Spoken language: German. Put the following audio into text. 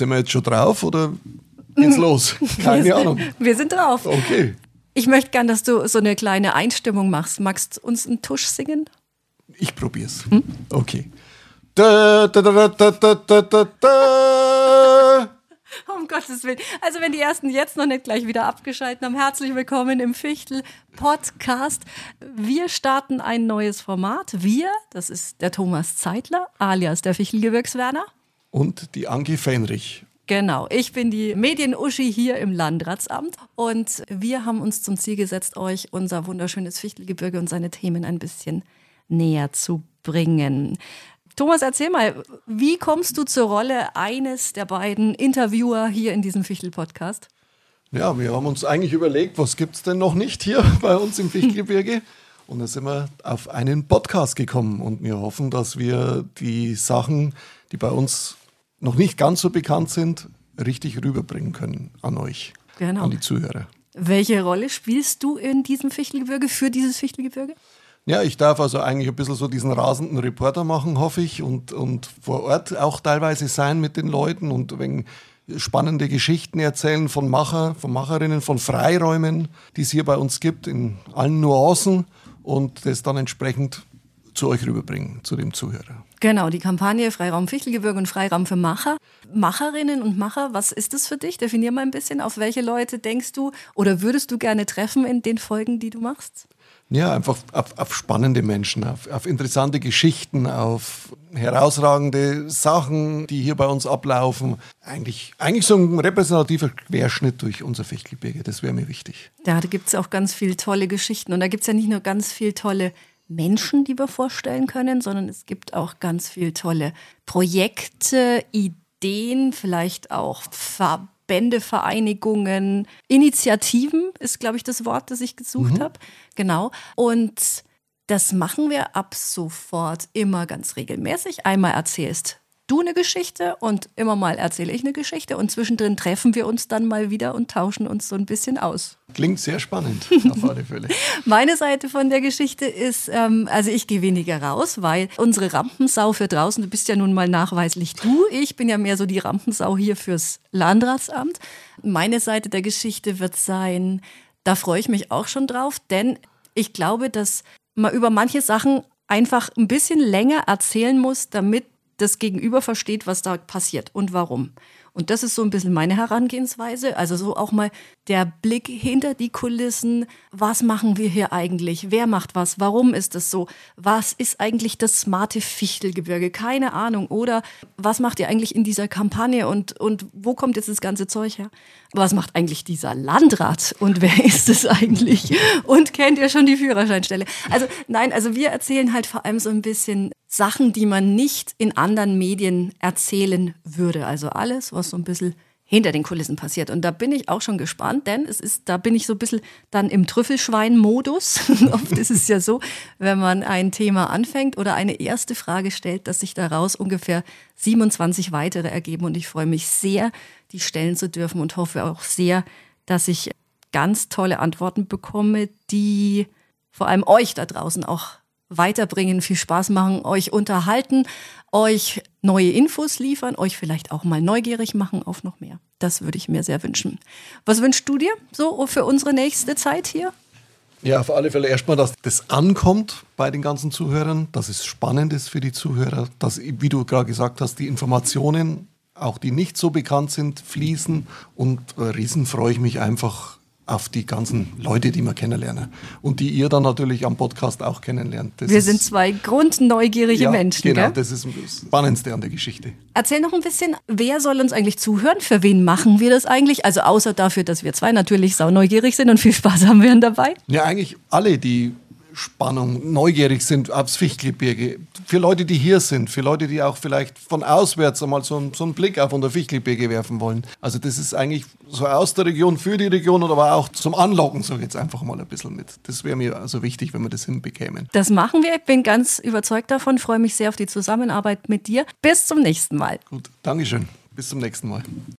Sind wir jetzt schon drauf oder geht's los? Keine Ahnung. Wir sind drauf. Okay. Ich möchte gern, dass du so eine kleine Einstimmung machst. Magst du uns einen Tusch singen? Ich probier's. Okay. Da, da, da, da, da, da, da, da. Um Gottes Willen. Also wenn die ersten jetzt noch nicht gleich wieder abgeschaltet haben, herzlich willkommen im Fichtel Podcast. Wir starten ein neues Format. Wir, das ist der Thomas Zeitler, alias der Fichtelgebirgswerner. Und die Angie Fenrich. Genau, ich bin die Medienuschi hier im Landratsamt und wir haben uns zum Ziel gesetzt, euch unser wunderschönes Fichtelgebirge und seine Themen ein bisschen näher zu bringen. Thomas, erzähl mal, wie kommst du zur Rolle eines der beiden Interviewer hier in diesem Fichtel-Podcast? Ja, wir haben uns eigentlich überlegt, was gibt's denn noch nicht hier bei uns im Fichtelgebirge? Und da sind wir auf einen Podcast gekommen und wir hoffen, dass wir die Sachen, die bei uns noch nicht ganz so bekannt sind, richtig rüberbringen können an euch, Genau. an die Zuhörer. Welche Rolle spielst du in diesem Fichtelgebirge, für dieses Fichtelgebirge? Ja, ich darf also eigentlich ein bisschen so diesen rasenden Reporter machen, hoffe ich, und, und vor Ort auch teilweise sein mit den Leuten und wegen spannende Geschichten erzählen von Macher, von Macherinnen, von Freiräumen, die es hier bei uns gibt, in allen Nuancen und das dann entsprechend zu euch rüberbringen, zu dem Zuhörer. Genau, die Kampagne Freiraum Fichtelgebirge und Freiraum für Macher. Macherinnen und Macher, was ist das für dich? Definier mal ein bisschen, auf welche Leute denkst du oder würdest du gerne treffen in den Folgen, die du machst? Ja, einfach auf, auf spannende Menschen, auf, auf interessante Geschichten, auf herausragende Sachen, die hier bei uns ablaufen. Eigentlich, eigentlich so ein repräsentativer Querschnitt durch unser Fichtelgebirge, das wäre mir wichtig. Da gibt es auch ganz viele tolle Geschichten. Und da gibt es ja nicht nur ganz viele tolle Menschen, die wir vorstellen können, sondern es gibt auch ganz viele tolle Projekte, Ideen, vielleicht auch Verbände, Vereinigungen, Initiativen ist, glaube ich, das Wort, das ich gesucht habe. Genau. Und das machen wir ab sofort immer ganz regelmäßig. Einmal erzählst du eine Geschichte und immer mal erzähle ich eine Geschichte und zwischendrin treffen wir uns dann mal wieder und tauschen uns so ein bisschen aus. Klingt sehr spannend, auf alle Fälle. Meine Seite von der Geschichte ist, ähm, also ich gehe weniger raus, weil unsere Rampensau für draußen, du bist ja nun mal nachweislich du, ich bin ja mehr so die Rampensau hier fürs Landratsamt. Meine Seite der Geschichte wird sein, da freue ich mich auch schon drauf, denn ich glaube, dass man über manche Sachen einfach ein bisschen länger erzählen muss, damit das Gegenüber versteht, was da passiert und warum. Und das ist so ein bisschen meine Herangehensweise. Also so auch mal der Blick hinter die Kulissen. Was machen wir hier eigentlich? Wer macht was? Warum ist das so? Was ist eigentlich das smarte Fichtelgebirge? Keine Ahnung. Oder was macht ihr eigentlich in dieser Kampagne und, und wo kommt jetzt das ganze Zeug her? Was macht eigentlich dieser Landrat und wer ist es eigentlich? Und kennt ihr schon die Führerscheinstelle? Also nein, also wir erzählen halt vor allem so ein bisschen Sachen, die man nicht in anderen Medien erzählen würde. Also alles, was so ein bisschen hinter den Kulissen passiert. Und da bin ich auch schon gespannt, denn es ist, da bin ich so ein bisschen dann im Trüffelschwein-Modus. Oft ist es ja so, wenn man ein Thema anfängt oder eine erste Frage stellt, dass sich daraus ungefähr 27 weitere ergeben. Und ich freue mich sehr, die stellen zu dürfen und hoffe auch sehr, dass ich ganz tolle Antworten bekomme, die vor allem euch da draußen auch weiterbringen, viel Spaß machen, euch unterhalten, euch neue Infos liefern, euch vielleicht auch mal neugierig machen auf noch mehr. Das würde ich mir sehr wünschen. Was wünschst du dir so für unsere nächste Zeit hier? Ja, auf alle Fälle erstmal, dass das ankommt bei den ganzen Zuhörern, dass es spannend ist für die Zuhörer, dass, wie du gerade gesagt hast, die Informationen, auch die nicht so bekannt sind, fließen. Und äh, riesen freue ich mich einfach auf die ganzen Leute, die wir kennenlernen. Und die ihr dann natürlich am Podcast auch kennenlernt. Das Wir sind zwei grundneugierige ja, Menschen. Genau, gell? das ist das Spannendste an der Geschichte. Erzähl noch ein bisschen, wer soll uns eigentlich zuhören? Für wen machen wir das eigentlich? Also außer dafür, dass wir zwei natürlich sauneugierig sind und viel Spaß haben werden dabei. Ja, eigentlich alle, die Spannung, neugierig sind aufs Fichtelgebirge. Für Leute, die hier sind, für Leute, die auch vielleicht von auswärts einmal so, einen- so einen Blick auf unser Fichtelgebirge werfen wollen. Also das ist eigentlich so aus der Region, für die Region, aber auch zum Anlocken, sage ich jetzt einfach mal ein bisschen mit. Das wäre mir also wichtig, wenn wir das hinbekämen. Das machen wir. Ich bin ganz überzeugt davon, freue mich sehr auf die Zusammenarbeit mit dir. Bis zum nächsten Mal. Gut, Dankeschön. Bis zum nächsten Mal.